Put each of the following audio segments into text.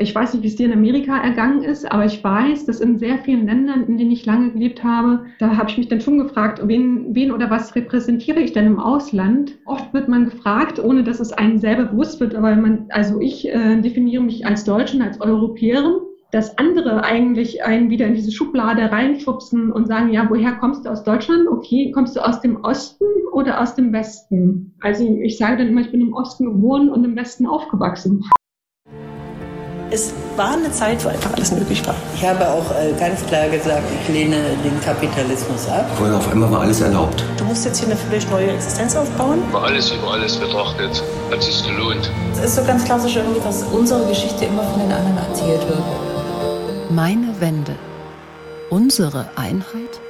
Ich weiß nicht, wie es dir in Amerika ergangen ist, aber ich weiß, dass in sehr vielen Ländern, in denen ich lange gelebt habe, da habe ich mich dann schon gefragt, wen, wen oder was repräsentiere ich denn im Ausland? Oft wird man gefragt, ohne dass es einem selber bewusst wird, aber man, also ich äh, definiere mich als Deutschen, als Europäerin dass andere eigentlich einen wieder in diese Schublade reinschubsen und sagen, ja, woher kommst du aus Deutschland? Okay, kommst du aus dem Osten oder aus dem Westen? Also ich sage dann immer, ich bin im Osten geboren und im Westen aufgewachsen. Es war eine Zeit, wo einfach alles möglich war. Ich habe auch äh, ganz klar gesagt, ich lehne den Kapitalismus ab. Und auf einmal war alles erlaubt. Du musst jetzt hier eine völlig neue Existenz aufbauen. Über alles, über alles betrachtet, hat sich gelohnt. Es ist so ganz klassisch irgendwie, dass unsere Geschichte immer von den anderen erzählt wird. Meine Wende. Unsere Einheit?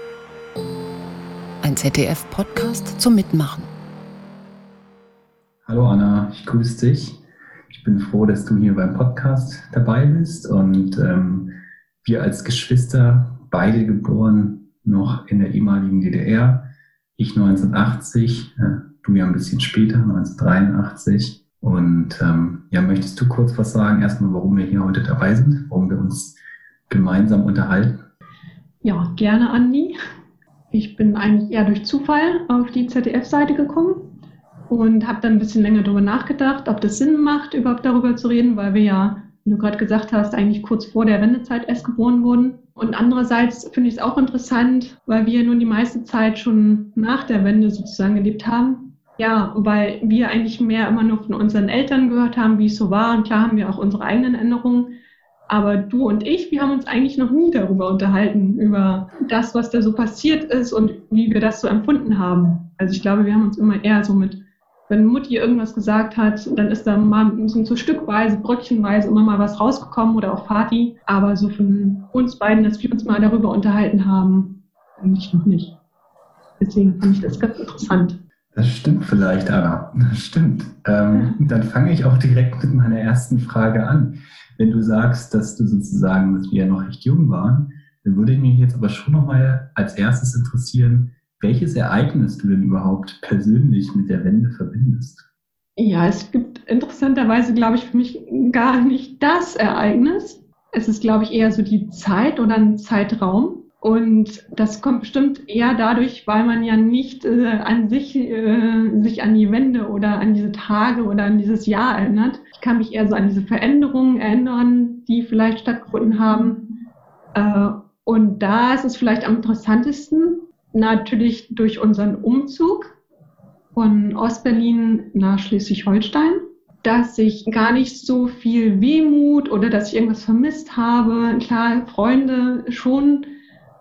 Ein ZDF-Podcast zum Mitmachen. Hallo Anna, ich grüße dich. Ich bin froh, dass du hier beim Podcast dabei bist und ähm, wir als Geschwister, beide geboren noch in der ehemaligen DDR, ich 1980, äh, du ja ein bisschen später, 1983. Und ähm, ja, möchtest du kurz was sagen? Erstmal, warum wir hier heute dabei sind, warum wir uns gemeinsam unterhalten? Ja, gerne, Andi. Ich bin eigentlich eher durch Zufall auf die ZDF-Seite gekommen und habe dann ein bisschen länger darüber nachgedacht, ob das Sinn macht, überhaupt darüber zu reden, weil wir ja, wie du gerade gesagt hast, eigentlich kurz vor der Wendezeit erst geboren wurden. Und andererseits finde ich es auch interessant, weil wir nun die meiste Zeit schon nach der Wende sozusagen gelebt haben. Ja, weil wir eigentlich mehr immer nur von unseren Eltern gehört haben, wie es so war. Und klar haben wir auch unsere eigenen Änderungen. Aber du und ich, wir haben uns eigentlich noch nie darüber unterhalten, über das, was da so passiert ist und wie wir das so empfunden haben. Also ich glaube, wir haben uns immer eher so mit, wenn Mutti irgendwas gesagt hat, dann ist da mal so stückweise, bröckchenweise immer mal was rausgekommen oder auch Party. Aber so von uns beiden, dass wir uns mal darüber unterhalten haben, eigentlich noch nicht. Deswegen fand ich das ganz interessant. Das stimmt vielleicht, Anna. Das stimmt. Ähm, dann fange ich auch direkt mit meiner ersten Frage an wenn du sagst, dass du sozusagen, dass wir ja noch recht jung waren, dann würde mich jetzt aber schon nochmal als erstes interessieren, welches Ereignis du denn überhaupt persönlich mit der Wende verbindest. Ja, es gibt interessanterweise, glaube ich, für mich gar nicht das Ereignis. Es ist, glaube ich, eher so die Zeit oder ein Zeitraum. Und das kommt bestimmt eher dadurch, weil man ja nicht äh, an sich, äh, sich an die Wende oder an diese Tage oder an dieses Jahr erinnert. Ich kann mich eher so an diese Veränderungen erinnern, die vielleicht stattgefunden haben. Äh, und da ist es vielleicht am interessantesten, natürlich durch unseren Umzug von Ostberlin nach Schleswig-Holstein, dass ich gar nicht so viel Wehmut oder dass ich irgendwas vermisst habe. Klar, Freunde schon,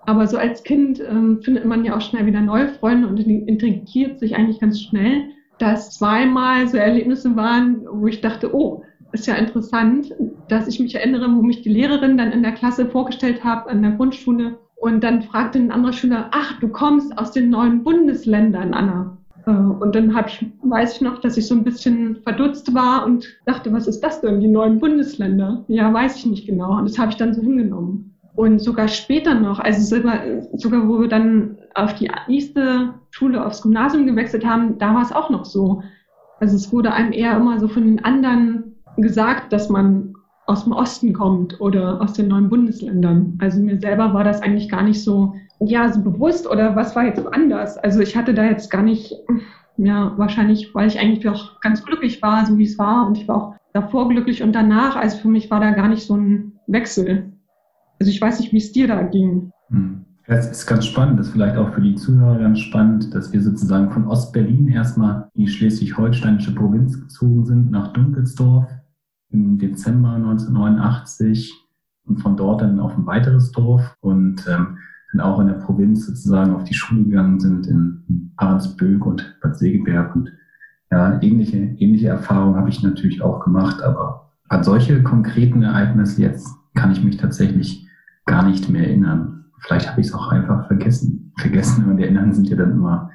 aber so als Kind ähm, findet man ja auch schnell wieder neue Freunde und integriert sich eigentlich ganz schnell, dass zweimal so Erlebnisse waren, wo ich dachte, oh, ist ja interessant, dass ich mich erinnere, wo mich die Lehrerin dann in der Klasse vorgestellt hat, an der Grundschule. Und dann fragte ein anderer Schüler, ach, du kommst aus den neuen Bundesländern, Anna. Äh, und dann hab ich, weiß ich noch, dass ich so ein bisschen verdutzt war und dachte, was ist das denn, die neuen Bundesländer? Ja, weiß ich nicht genau. Und das habe ich dann so hingenommen. Und sogar später noch, also sogar, sogar wo wir dann auf die nächste Schule, aufs Gymnasium gewechselt haben, da war es auch noch so. Also es wurde einem eher immer so von den anderen gesagt, dass man aus dem Osten kommt oder aus den neuen Bundesländern. Also mir selber war das eigentlich gar nicht so, ja, so bewusst oder was war jetzt anders. Also ich hatte da jetzt gar nicht, ja, wahrscheinlich, weil ich eigentlich auch ganz glücklich war, so wie es war und ich war auch davor glücklich und danach. Also für mich war da gar nicht so ein Wechsel. Also ich weiß nicht, wie es dir da ging. Hm. Es ist ganz spannend, das ist vielleicht auch für die Zuhörer ganz spannend, dass wir sozusagen von Ostberlin erstmal in die schleswig-holsteinische Provinz gezogen sind, nach Dunkelsdorf im Dezember 1989 und von dort dann auf ein weiteres Dorf und ähm, dann auch in der Provinz sozusagen auf die Schule gegangen sind in Ahrensböck und Bad Segeberg und ja, ähnliche, ähnliche Erfahrungen habe ich natürlich auch gemacht, aber an solche konkreten Ereignisse jetzt kann ich mich tatsächlich gar nicht mehr erinnern. Vielleicht habe ich es auch einfach vergessen. Vergessen und Erinnern sind ja dann immer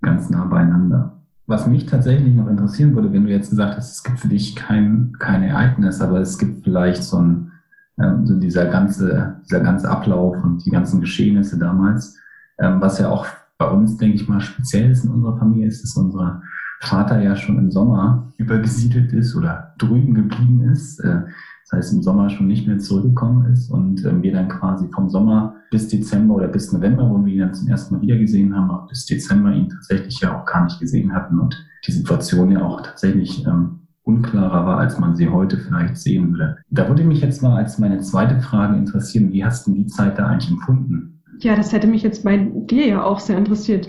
ganz nah beieinander. Was mich tatsächlich noch interessieren würde, wenn du jetzt gesagt hast, es gibt für dich kein, kein Ereignis, aber es gibt vielleicht so ein, ähm, so dieser ganze, dieser ganze Ablauf und die ganzen Geschehnisse damals, ähm, was ja auch bei uns, denke ich mal, speziell ist in unserer Familie, ist, dass unser Vater ja schon im Sommer übergesiedelt ist oder drüben geblieben ist. Äh, das heißt im Sommer schon nicht mehr zurückgekommen ist und äh, wir dann quasi vom Sommer bis Dezember oder bis November, wo wir ihn dann zum ersten Mal wieder gesehen haben, auch bis Dezember ihn tatsächlich ja auch gar nicht gesehen hatten und die Situation ja auch tatsächlich ähm, unklarer war, als man sie heute vielleicht sehen würde. Da würde mich jetzt mal als meine zweite Frage interessieren, wie hast du die Zeit da eigentlich empfunden? Ja, das hätte mich jetzt bei dir ja auch sehr interessiert,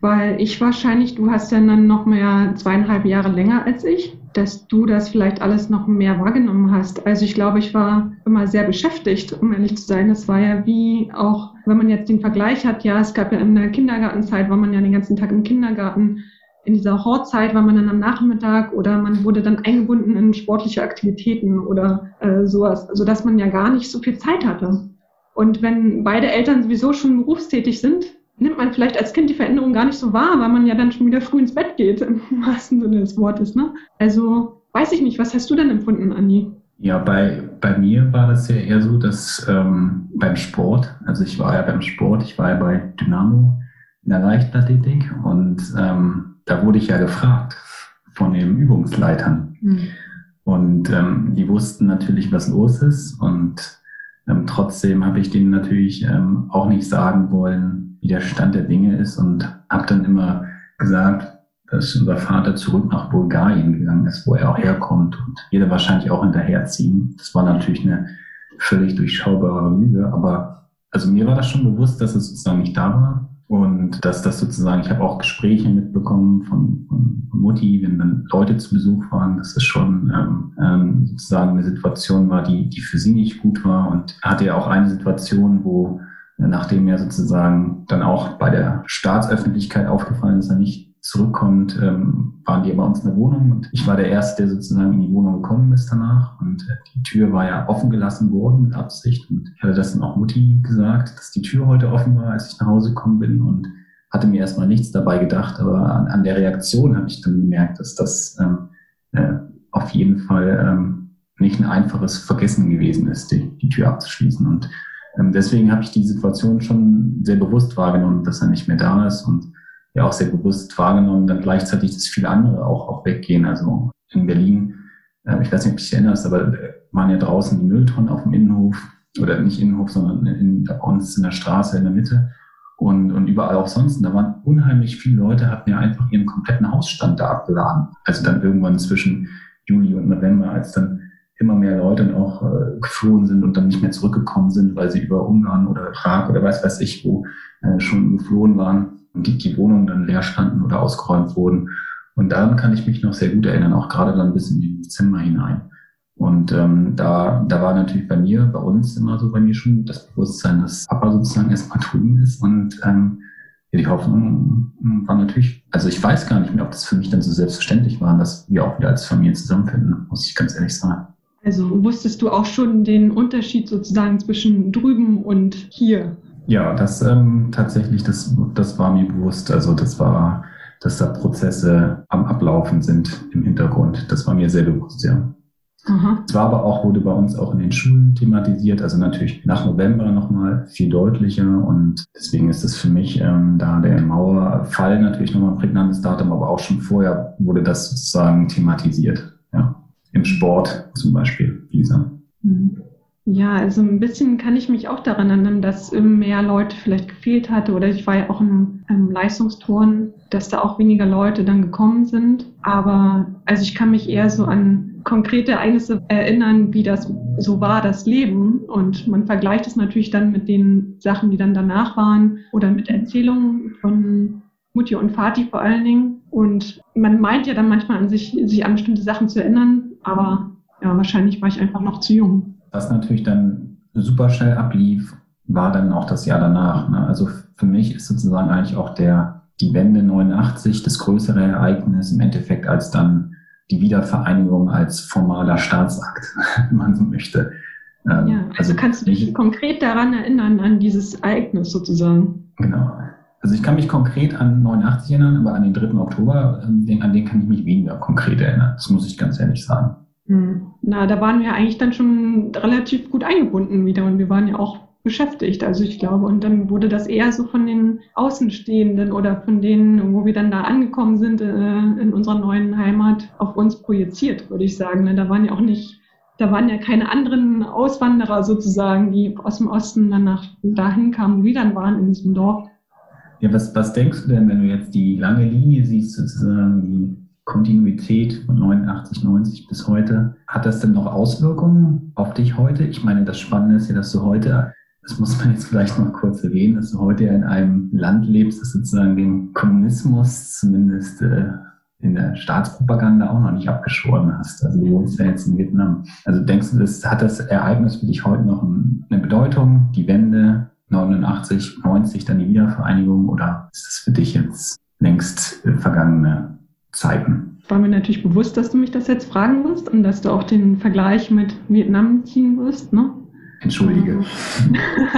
weil ich wahrscheinlich, du hast ja dann noch mehr zweieinhalb Jahre länger als ich, dass du das vielleicht alles noch mehr wahrgenommen hast. Also ich glaube, ich war immer sehr beschäftigt, um ehrlich zu sein. Das war ja wie auch, wenn man jetzt den Vergleich hat, ja, es gab ja in der Kindergartenzeit, war man ja den ganzen Tag im Kindergarten. In dieser Hortzeit war man dann am Nachmittag oder man wurde dann eingebunden in sportliche Aktivitäten oder äh, sowas, sodass man ja gar nicht so viel Zeit hatte. Und wenn beide Eltern sowieso schon berufstätig sind, nimmt man vielleicht als Kind die Veränderung gar nicht so wahr, weil man ja dann schon wieder früh ins Bett geht, im wahrsten Sinne des Wortes. Ne? Also weiß ich nicht, was hast du denn empfunden, Andi? Ja, bei, bei mir war das ja eher so, dass ähm, beim Sport, also ich war ja beim Sport, ich war ja bei Dynamo in der Leichtathletik und ähm, da wurde ich ja gefragt von den Übungsleitern. Mhm. Und ähm, die wussten natürlich, was los ist und ähm, trotzdem habe ich denen natürlich ähm, auch nicht sagen wollen, wie der Stand der Dinge ist und habe dann immer gesagt, dass unser Vater zurück nach Bulgarien gegangen ist, wo er auch herkommt und jeder wahrscheinlich auch hinterherziehen. Das war natürlich eine völlig durchschaubare Lüge, aber also mir war das schon bewusst, dass es sozusagen nicht da war. Und dass das sozusagen, ich habe auch Gespräche mitbekommen von, von, Mutti, wenn dann Leute zu Besuch waren, dass es schon ähm, ähm, sozusagen eine Situation war, die, die für sie nicht gut war. Und hatte ja auch eine Situation, wo nachdem er sozusagen dann auch bei der Staatsöffentlichkeit aufgefallen ist, er nicht zurückkommt, ähm, waren die bei uns in der Wohnung und ich war der Erste, der sozusagen in die Wohnung gekommen ist danach und äh, die Tür war ja offen gelassen worden mit Absicht und ich hatte das dann auch Mutti gesagt, dass die Tür heute offen war, als ich nach Hause gekommen bin und hatte mir erstmal nichts dabei gedacht, aber an, an der Reaktion habe ich dann gemerkt, dass das ähm, äh, auf jeden Fall ähm, nicht ein einfaches Vergessen gewesen ist, die, die Tür abzuschließen und ähm, deswegen habe ich die Situation schon sehr bewusst wahrgenommen, dass er nicht mehr da ist und ja auch sehr bewusst wahrgenommen, dann gleichzeitig, dass viele andere auch, auch weggehen. Also in Berlin, äh, ich weiß nicht, ob du dich erinnerst, aber äh, waren ja draußen die Mülltonnen auf dem Innenhof oder nicht Innenhof, sondern in, bei uns in der Straße in der Mitte und, und überall auch sonst. Da waren unheimlich viele Leute, hatten ja einfach ihren kompletten Hausstand da abgeladen. Also dann irgendwann zwischen Juli und November, als dann immer mehr Leute dann auch äh, geflohen sind und dann nicht mehr zurückgekommen sind, weil sie über Ungarn oder Prag oder weiß weiß ich wo äh, schon geflohen waren die, die Wohnungen dann leer standen oder ausgeräumt wurden. Und daran kann ich mich noch sehr gut erinnern, auch gerade dann bis in den Dezember hinein. Und ähm, da, da war natürlich bei mir, bei uns immer so bei mir schon das Bewusstsein, dass Papa sozusagen erstmal drüben ist. Und ähm, ja, die Hoffnung war natürlich, also ich weiß gar nicht mehr, ob das für mich dann so selbstverständlich war, dass wir auch wieder als Familie zusammenfinden, muss ich ganz ehrlich sagen. Also wusstest du auch schon den Unterschied sozusagen zwischen drüben und hier? Ja, das ähm, tatsächlich, das, das war mir bewusst. Also das war, dass da Prozesse am Ablaufen sind im Hintergrund. Das war mir sehr bewusst, ja. Es war aber auch, wurde bei uns auch in den Schulen thematisiert, also natürlich nach November nochmal viel deutlicher und deswegen ist es für mich ähm, da der Mauerfall natürlich nochmal ein prägnantes Datum, aber auch schon vorher wurde das sozusagen thematisiert, ja. Im Sport zum Beispiel, Lisa. Mhm. Ja, also ein bisschen kann ich mich auch daran erinnern, dass mehr Leute vielleicht gefehlt hatte oder ich war ja auch im, im Leistungsturn, dass da auch weniger Leute dann gekommen sind. Aber also ich kann mich eher so an konkrete Ereignisse erinnern, wie das so war, das Leben. Und man vergleicht es natürlich dann mit den Sachen, die dann danach waren oder mit Erzählungen von Mutti und Vati vor allen Dingen. Und man meint ja dann manchmal an sich, sich an bestimmte Sachen zu erinnern, aber ja, wahrscheinlich war ich einfach noch zu jung. Was natürlich dann super schnell ablief, war dann auch das Jahr danach. Ne? Also für mich ist sozusagen eigentlich auch der, die Wende 89 das größere Ereignis im Endeffekt als dann die Wiedervereinigung als formaler Staatsakt, wenn man so möchte. Ähm, ja, also, also kannst du dich konkret daran erinnern, an dieses Ereignis sozusagen? Genau. Also ich kann mich konkret an 89 erinnern, aber an den 3. Oktober, ähm, an den kann ich mich weniger konkret erinnern. Das muss ich ganz ehrlich sagen. Hm. Na, da waren wir eigentlich dann schon relativ gut eingebunden wieder und wir waren ja auch beschäftigt. Also ich glaube, und dann wurde das eher so von den Außenstehenden oder von denen, wo wir dann da angekommen sind äh, in unserer neuen Heimat, auf uns projiziert, würde ich sagen. Ne? Da waren ja auch nicht da waren ja keine anderen Auswanderer sozusagen, die aus dem Osten dann nach dahin kamen, wir dann waren in diesem Dorf. Ja, was, was denkst du denn, wenn du jetzt die lange Linie siehst, sozusagen die Kontinuität von 89, 90 bis heute? Hat das denn noch Auswirkungen auf dich heute? Ich meine, das Spannende ist ja, dass du heute, das muss man jetzt vielleicht noch kurz erwähnen, dass du heute ja in einem Land lebst, das sozusagen den Kommunismus zumindest äh, in der Staatspropaganda auch noch nicht abgeschworen hast. Also du wohnst ja jetzt in Vietnam. Also denkst du, das hat das Ereignis für dich heute noch eine Bedeutung, die Wende 89, 90, dann die Wiedervereinigung oder ist das für dich jetzt längst vergangene Zeiten? War mir natürlich bewusst, dass du mich das jetzt fragen wirst und dass du auch den Vergleich mit Vietnam ziehen wirst, ne? Entschuldige.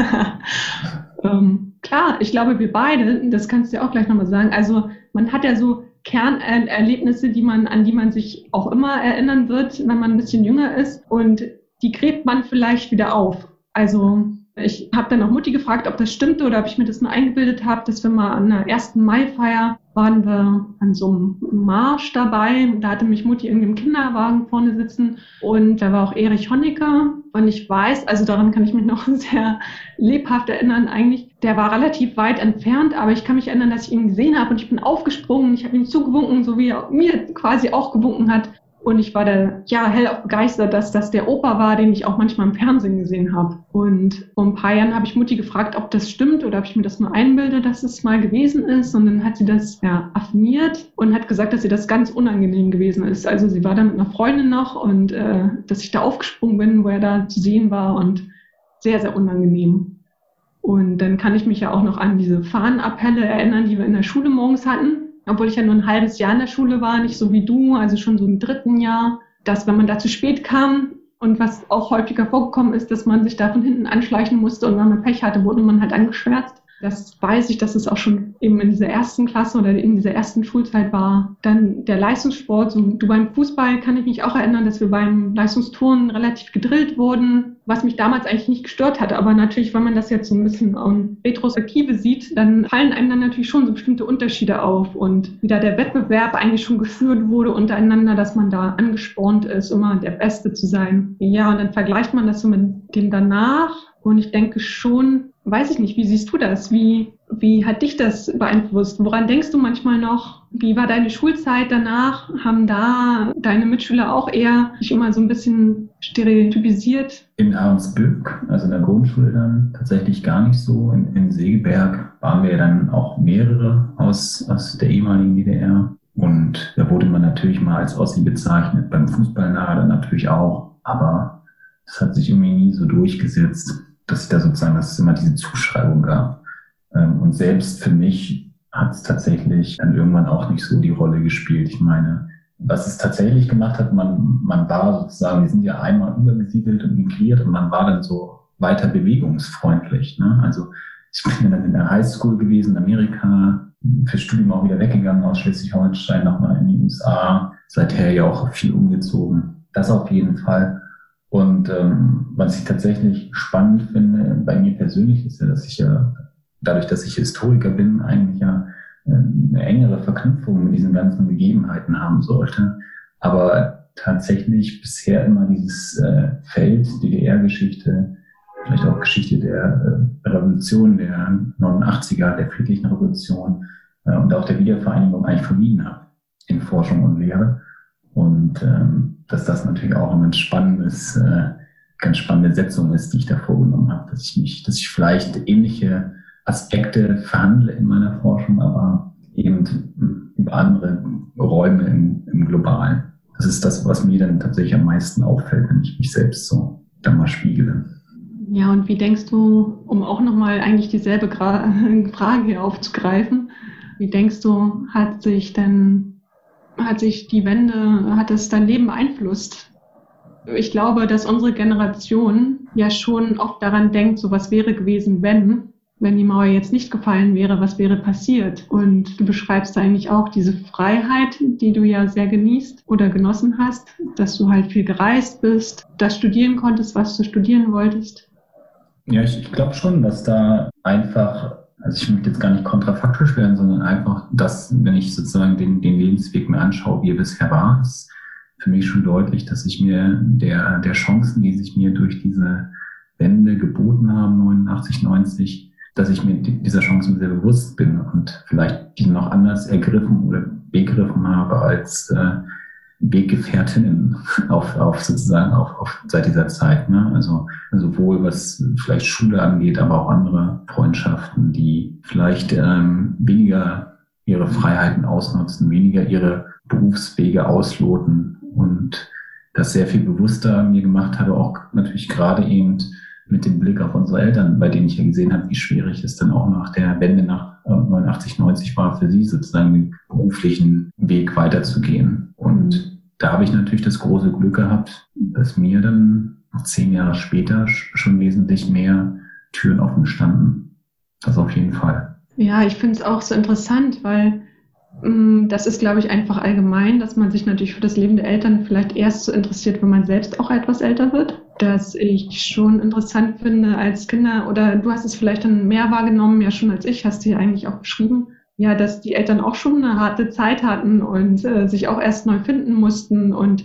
ähm, klar, ich glaube, wir beide, das kannst du ja auch gleich nochmal sagen, also man hat ja so Kernerlebnisse, die man, an die man sich auch immer erinnern wird, wenn man ein bisschen jünger ist und die gräbt man vielleicht wieder auf. Also ich habe dann auch Mutti gefragt, ob das stimmte oder ob ich mir das nur eingebildet habe, dass wir mal an der ersten Maifeier waren wir an so einem Marsch dabei. Da hatte mich Mutti in dem Kinderwagen vorne sitzen und da war auch Erich Honecker. Und ich weiß, also daran kann ich mich noch sehr lebhaft erinnern eigentlich. Der war relativ weit entfernt, aber ich kann mich erinnern, dass ich ihn gesehen habe und ich bin aufgesprungen. Ich habe ihm zugewunken, so wie er mir quasi auch gewunken hat. Und ich war da ja hellauf begeistert, dass das der Opa war, den ich auch manchmal im Fernsehen gesehen habe. Und vor ein paar Jahren habe ich Mutti gefragt, ob das stimmt oder ob ich mir das nur einbilde, dass es mal gewesen ist. Und dann hat sie das ja affirmiert und hat gesagt, dass ihr das ganz unangenehm gewesen ist. Also sie war da mit einer Freundin noch und äh, dass ich da aufgesprungen bin, wo er da zu sehen war und sehr, sehr unangenehm. Und dann kann ich mich ja auch noch an diese Fahnenappelle erinnern, die wir in der Schule morgens hatten obwohl ich ja nur ein halbes Jahr in der Schule war, nicht so wie du, also schon so im dritten Jahr, dass wenn man da zu spät kam und was auch häufiger vorgekommen ist, dass man sich da von hinten anschleichen musste und wenn man Pech hatte, wurde man halt angeschwärzt. Das weiß ich, dass es auch schon eben in dieser ersten Klasse oder in dieser ersten Schulzeit war. Dann der Leistungssport, so du beim Fußball kann ich mich auch erinnern, dass wir beim Leistungsturnen relativ gedrillt wurden, was mich damals eigentlich nicht gestört hat. Aber natürlich, wenn man das jetzt so ein bisschen in Retrospektive sieht, dann fallen einem dann natürlich schon so bestimmte Unterschiede auf und wie da der Wettbewerb eigentlich schon geführt wurde untereinander, dass man da angespornt ist, immer der Beste zu sein. Ja, und dann vergleicht man das so mit dem danach. Und ich denke schon, weiß ich nicht, wie siehst du das? Wie, wie hat dich das beeinflusst? Woran denkst du manchmal noch? Wie war deine Schulzeit danach? Haben da deine Mitschüler auch eher sich immer so ein bisschen stereotypisiert? In Ahrensbück, also in der Grundschule dann, tatsächlich gar nicht so. In, in Segeberg waren wir dann auch mehrere aus, aus der ehemaligen DDR. Und da wurde man natürlich mal als Ossi bezeichnet, beim Fußball nahe dann natürlich auch. Aber das hat sich irgendwie nie so durchgesetzt dass ich da sozusagen, dass es immer diese Zuschreibung gab. Ähm, und selbst für mich hat es tatsächlich dann irgendwann auch nicht so die Rolle gespielt. Ich meine, was es tatsächlich gemacht hat, man, man war sozusagen, wir sind ja einmal übergesiedelt und migriert und man war dann so weiter bewegungsfreundlich. Ne? Also ich bin dann in der Highschool gewesen, in Amerika, fürs Studium auch wieder weggegangen aus Schleswig-Holstein, nochmal in die USA, seither ja auch viel umgezogen. Das auf jeden Fall. Und ähm, was ich tatsächlich spannend finde, bei mir persönlich ist ja, dass ich ja, dadurch, dass ich Historiker bin, eigentlich ja äh, eine engere Verknüpfung mit diesen ganzen Begebenheiten haben sollte. Aber tatsächlich bisher immer dieses äh, Feld DDR-Geschichte, vielleicht auch Geschichte der äh, Revolution, der 89er, der friedlichen Revolution äh, und auch der Wiedervereinigung eigentlich vermieden habe in Forschung und Lehre. Und ähm, dass das natürlich auch ein ganz spannendes, äh, ganz spannende Setzung ist, die ich da vorgenommen habe, dass ich mich, dass ich vielleicht ähnliche Aspekte verhandle in meiner Forschung, aber eben über andere Räume im, im Globalen. Das ist das, was mir dann tatsächlich am meisten auffällt, wenn ich mich selbst so da mal spiegele. Ja, und wie denkst du, um auch nochmal eigentlich dieselbe Frage aufzugreifen, wie denkst du, hat sich denn hat sich die Wende, hat es dein Leben beeinflusst? Ich glaube, dass unsere Generation ja schon oft daran denkt, so was wäre gewesen, wenn, wenn die Mauer jetzt nicht gefallen wäre, was wäre passiert? Und du beschreibst eigentlich auch diese Freiheit, die du ja sehr genießt oder genossen hast, dass du halt viel gereist bist, das studieren konntest, was du studieren wolltest. Ja, ich, ich glaube schon, dass da einfach also ich möchte jetzt gar nicht kontrafaktisch werden, sondern einfach, dass, wenn ich sozusagen den, den Lebensweg mir anschaue, wie er bisher war, es, für mich schon deutlich, dass ich mir der, der Chancen, die sich mir durch diese Wende geboten haben, 89, 90, dass ich mir dieser Chancen sehr bewusst bin und vielleicht die noch anders ergriffen oder begriffen habe als äh, Weggefährtinnen auf, auf sozusagen auf, auf seit dieser Zeit. Ne? Also sowohl was vielleicht Schule angeht, aber auch andere Freundschaften, die vielleicht ähm, weniger ihre Freiheiten ausnutzen, weniger ihre Berufswege ausloten und das sehr viel bewusster mir gemacht habe, auch natürlich gerade eben mit dem Blick auf unsere Eltern, bei denen ich ja gesehen habe, wie schwierig es dann auch nach der Wende nach 89, äh, 90 war, für sie sozusagen den beruflichen Weg weiterzugehen. Und da habe ich natürlich das große Glück gehabt, dass mir dann zehn Jahre später schon wesentlich mehr Türen offen standen. Das auf jeden Fall. Ja, ich finde es auch so interessant, weil Mm, das ist, glaube ich, einfach allgemein, dass man sich natürlich für das Leben der Eltern vielleicht erst so interessiert, wenn man selbst auch etwas älter wird. Dass ich schon interessant finde als Kinder, oder du hast es vielleicht dann mehr wahrgenommen, ja schon als ich, hast du ja eigentlich auch beschrieben, ja, dass die Eltern auch schon eine harte Zeit hatten und äh, sich auch erst neu finden mussten und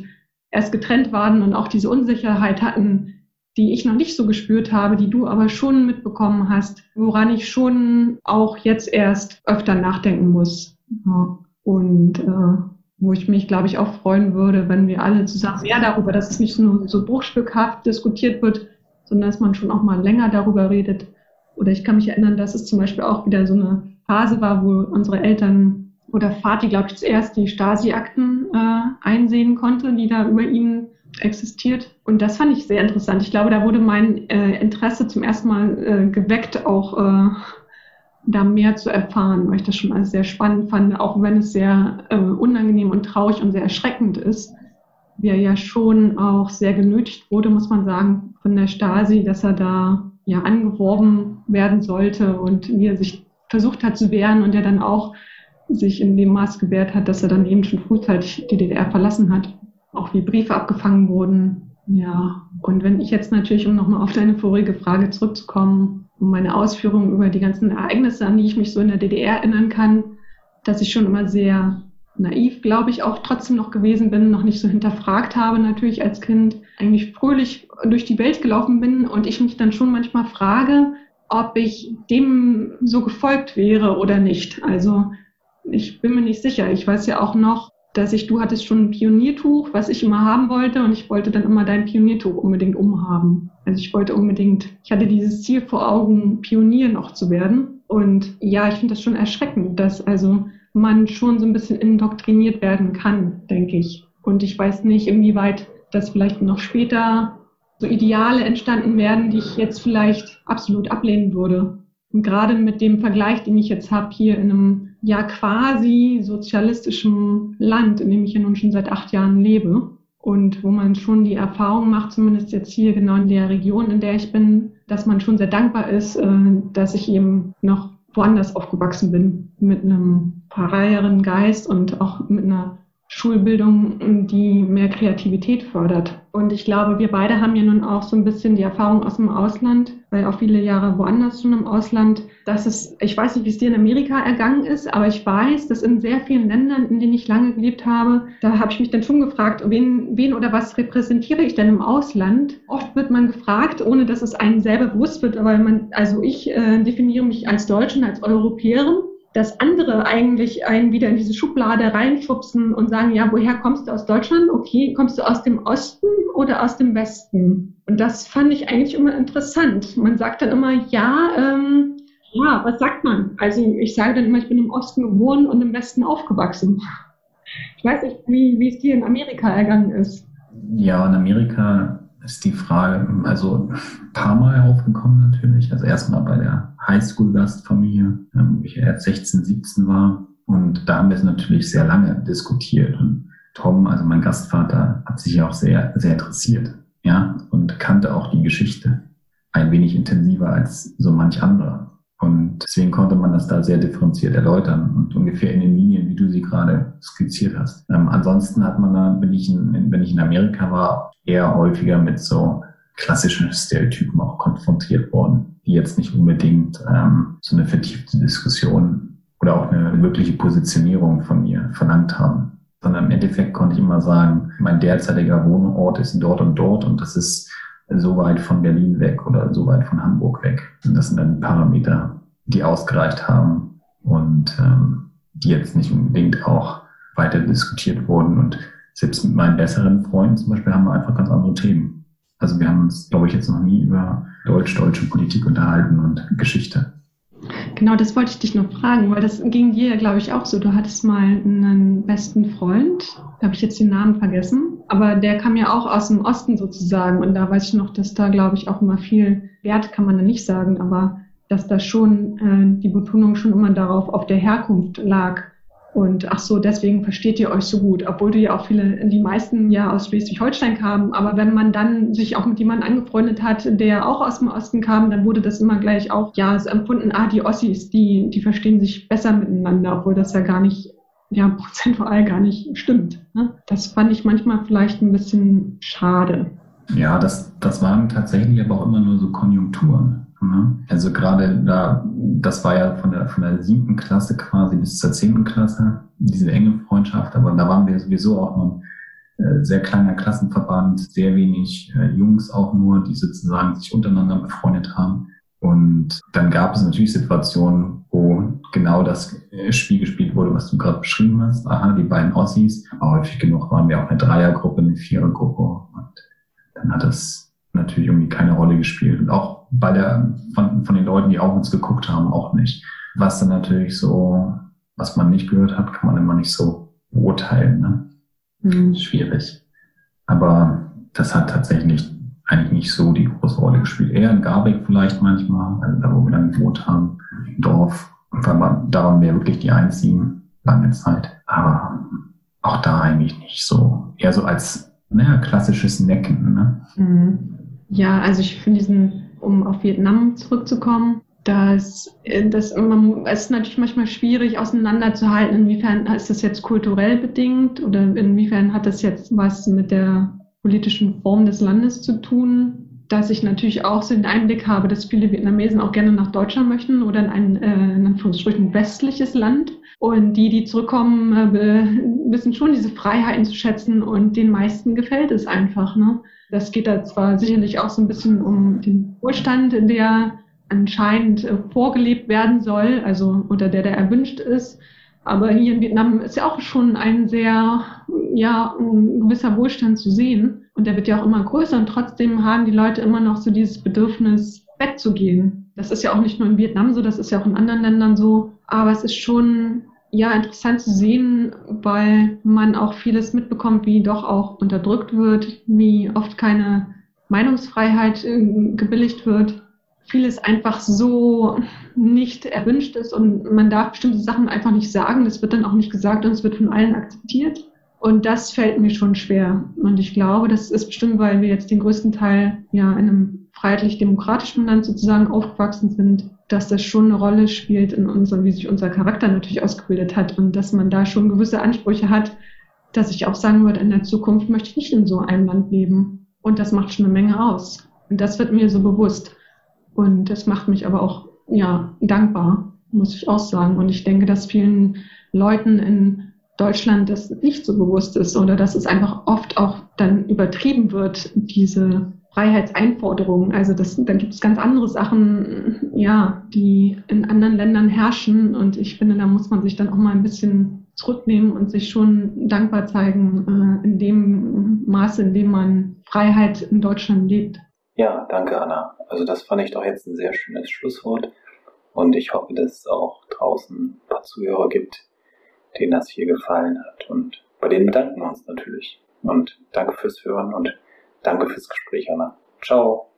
erst getrennt waren und auch diese Unsicherheit hatten, die ich noch nicht so gespürt habe, die du aber schon mitbekommen hast, woran ich schon auch jetzt erst öfter nachdenken muss. Ja. Und äh, wo ich mich, glaube ich, auch freuen würde, wenn wir alle zusammen mehr darüber, dass es nicht nur so bruchstückhaft diskutiert wird, sondern dass man schon auch mal länger darüber redet. Oder ich kann mich erinnern, dass es zum Beispiel auch wieder so eine Phase war, wo unsere Eltern oder Vati, glaube ich, zuerst die Stasi-Akten äh, einsehen konnte, die da über ihn existiert. Und das fand ich sehr interessant. Ich glaube, da wurde mein äh, Interesse zum ersten Mal äh, geweckt, auch äh, da mehr zu erfahren, weil ich das schon als sehr spannend fand, auch wenn es sehr äh, unangenehm und traurig und sehr erschreckend ist. Wie er ja schon auch sehr genötigt wurde, muss man sagen, von der Stasi, dass er da ja angeworben werden sollte und wie er sich versucht hat zu wehren und er dann auch sich in dem Maß gewehrt hat, dass er dann eben schon frühzeitig die DDR verlassen hat. Auch wie Briefe abgefangen wurden. Ja, und wenn ich jetzt natürlich, um nochmal auf deine vorige Frage zurückzukommen, und meine Ausführungen über die ganzen Ereignisse, an die ich mich so in der DDR erinnern kann, dass ich schon immer sehr naiv, glaube ich, auch trotzdem noch gewesen bin, noch nicht so hinterfragt habe natürlich als Kind, eigentlich fröhlich durch die Welt gelaufen bin und ich mich dann schon manchmal frage, ob ich dem so gefolgt wäre oder nicht. Also ich bin mir nicht sicher. Ich weiß ja auch noch, dass ich, du hattest schon ein Pioniertuch, was ich immer haben wollte und ich wollte dann immer dein Pioniertuch unbedingt umhaben. Also ich wollte unbedingt, ich hatte dieses Ziel vor Augen, Pionier noch zu werden. Und ja, ich finde das schon erschreckend, dass also man schon so ein bisschen indoktriniert werden kann, denke ich. Und ich weiß nicht, inwieweit das vielleicht noch später so Ideale entstanden werden, die ich jetzt vielleicht absolut ablehnen würde. Und gerade mit dem Vergleich, den ich jetzt habe hier in einem ja quasi sozialistischem Land, in dem ich ja nun schon seit acht Jahren lebe und wo man schon die Erfahrung macht, zumindest jetzt hier genau in der Region, in der ich bin, dass man schon sehr dankbar ist, äh, dass ich eben noch woanders aufgewachsen bin, mit einem freieren Geist und auch mit einer Schulbildung, die mehr Kreativität fördert. Und ich glaube, wir beide haben ja nun auch so ein bisschen die Erfahrung aus dem Ausland, weil auch viele Jahre woanders schon im Ausland, dass es, ich weiß nicht, wie es dir in Amerika ergangen ist, aber ich weiß, dass in sehr vielen Ländern, in denen ich lange gelebt habe, da habe ich mich dann schon gefragt, wen, wen oder was repräsentiere ich denn im Ausland? Oft wird man gefragt, ohne dass es einem selber bewusst wird, aber man, also ich äh, definiere mich als Deutschen, als Europäerin dass andere eigentlich einen wieder in diese Schublade reinschubsen und sagen, ja, woher kommst du aus Deutschland? Okay, kommst du aus dem Osten oder aus dem Westen? Und das fand ich eigentlich immer interessant. Man sagt dann immer, ja, ähm, ja, was sagt man? Also ich sage dann immer, ich bin im Osten geboren und im Westen aufgewachsen. Ich weiß nicht, wie, wie es dir in Amerika ergangen ist. Ja, in Amerika ist die Frage, also ein paar Mal aufgekommen natürlich. Also erstmal bei der Highschool-Gastfamilie, ich erst 16, 17 war. Und da haben wir es natürlich sehr lange diskutiert. Und Tom, also mein Gastvater, hat sich ja auch sehr, sehr interessiert. Ja, und kannte auch die Geschichte ein wenig intensiver als so manch anderer. Und deswegen konnte man das da sehr differenziert erläutern und ungefähr in den Linien, wie du sie gerade skizziert hast. Ähm, ansonsten hat man da, wenn ich, in, wenn ich in Amerika war, eher häufiger mit so klassischen Stereotypen auch konfrontiert worden, die jetzt nicht unbedingt ähm, so eine vertiefte Diskussion oder auch eine wirkliche Positionierung von mir verlangt haben. sondern im Endeffekt konnte ich immer sagen, mein derzeitiger Wohnort ist dort und dort und das ist so weit von Berlin weg oder so weit von Hamburg weg. Und das sind dann die Parameter, die ausgereicht haben und ähm, die jetzt nicht unbedingt auch weiter diskutiert wurden. Und selbst mit meinen besseren Freunden zum Beispiel haben wir einfach ganz andere Themen. Also wir haben uns, glaube ich, jetzt noch nie über deutsch-deutsche Politik unterhalten und Geschichte. Genau, das wollte ich dich noch fragen, weil das ging dir glaube ich, auch so. Du hattest mal einen besten Freund, da habe ich jetzt den Namen vergessen, aber der kam ja auch aus dem Osten sozusagen. Und da weiß ich noch, dass da, glaube ich, auch immer viel Wert, kann man da nicht sagen, aber dass da schon äh, die Betonung schon immer darauf auf der Herkunft lag. Und ach so, deswegen versteht ihr euch so gut, obwohl du ja auch viele, die meisten ja aus Schleswig-Holstein kamen. Aber wenn man dann sich auch mit jemandem angefreundet hat, der auch aus dem Osten kam, dann wurde das immer gleich auch, ja, so empfunden, ah, die Ossis, die, die verstehen sich besser miteinander, obwohl das ja gar nicht, ja, prozentual gar nicht stimmt. Ne? Das fand ich manchmal vielleicht ein bisschen schade. Ja, das, das waren tatsächlich aber auch immer nur so Konjunkturen. Ne? Also gerade da, das war ja von der, von der siebten Klasse quasi bis zur zehnten Klasse, diese enge Freundschaft, aber da waren wir sowieso auch noch ein äh, sehr kleiner Klassenverband, sehr wenig äh, Jungs auch nur, die sozusagen sich untereinander befreundet haben. Und dann gab es natürlich Situationen, wo genau das äh, Spiel gespielt wurde, was du gerade beschrieben hast. Aha, die beiden Ossis. Aber häufig genug waren wir auch eine Dreiergruppe, eine Vierergruppe. Und dann hat das natürlich irgendwie keine Rolle gespielt. Und auch bei der, von, von den Leuten, die auch uns geguckt haben, auch nicht. Was dann natürlich so, was man nicht gehört hat, kann man immer nicht so beurteilen. Ne? Mhm. Schwierig. Aber das hat tatsächlich eigentlich nicht so die große Rolle gespielt. Eher in Garbeck vielleicht manchmal, also da wo wir dann gewohnt haben, im Dorf. Und man, da waren wir wirklich die einzigen lange Zeit. Aber auch da eigentlich nicht so. Eher so als naja, klassisches Necken. Ne? Mhm. Ja, also ich finde diesen um auf Vietnam zurückzukommen, dass, äh, dass man, es ist natürlich manchmal schwierig auseinanderzuhalten, inwiefern ist das jetzt kulturell bedingt oder inwiefern hat das jetzt was mit der politischen Form des Landes zu tun, dass ich natürlich auch so den Einblick habe, dass viele Vietnamesen auch gerne nach Deutschland möchten oder in ein, äh, in Anführungsstrichen, westliches Land. Und die, die zurückkommen, äh, wissen schon diese Freiheiten zu schätzen und den meisten gefällt es einfach. Ne? Das geht da zwar sicherlich auch so ein bisschen um den Wohlstand, der anscheinend äh, vorgelebt werden soll, also unter der der erwünscht ist. Aber hier in Vietnam ist ja auch schon ein sehr, ja, ein gewisser Wohlstand zu sehen. Und der wird ja auch immer größer und trotzdem haben die Leute immer noch so dieses Bedürfnis, wegzugehen. Das ist ja auch nicht nur in Vietnam so, das ist ja auch in anderen Ländern so. Aber es ist schon ja interessant zu sehen, weil man auch vieles mitbekommt, wie doch auch unterdrückt wird, wie oft keine Meinungsfreiheit äh, gebilligt wird, vieles einfach so nicht erwünscht ist und man darf bestimmte Sachen einfach nicht sagen. Das wird dann auch nicht gesagt und es wird von allen akzeptiert. Und das fällt mir schon schwer. Und ich glaube, das ist bestimmt, weil wir jetzt den größten Teil ja in einem freiheitlich-demokratischen Land sozusagen aufgewachsen sind, dass das schon eine Rolle spielt in unserem, wie sich unser Charakter natürlich ausgebildet hat und dass man da schon gewisse Ansprüche hat, dass ich auch sagen würde, in der Zukunft möchte ich nicht in so einem Land leben. Und das macht schon eine Menge aus. Und das wird mir so bewusst. Und das macht mich aber auch, ja, dankbar, muss ich auch sagen. Und ich denke, dass vielen Leuten in Deutschland das nicht so bewusst ist oder dass es einfach oft auch dann übertrieben wird, diese Freiheitseinforderungen. Also das, dann gibt es ganz andere Sachen, ja, die in anderen Ländern herrschen. Und ich finde, da muss man sich dann auch mal ein bisschen zurücknehmen und sich schon dankbar zeigen äh, in dem Maße, in dem man Freiheit in Deutschland lebt. Ja, danke, Anna. Also das fand ich doch jetzt ein sehr schönes Schlusswort. Und ich hoffe, dass es auch draußen ein paar Zuhörer gibt, denen das hier gefallen hat. Und bei denen bedanken wir uns natürlich. Und danke fürs Hören und Danke fürs Gespräch, Anna. Ciao.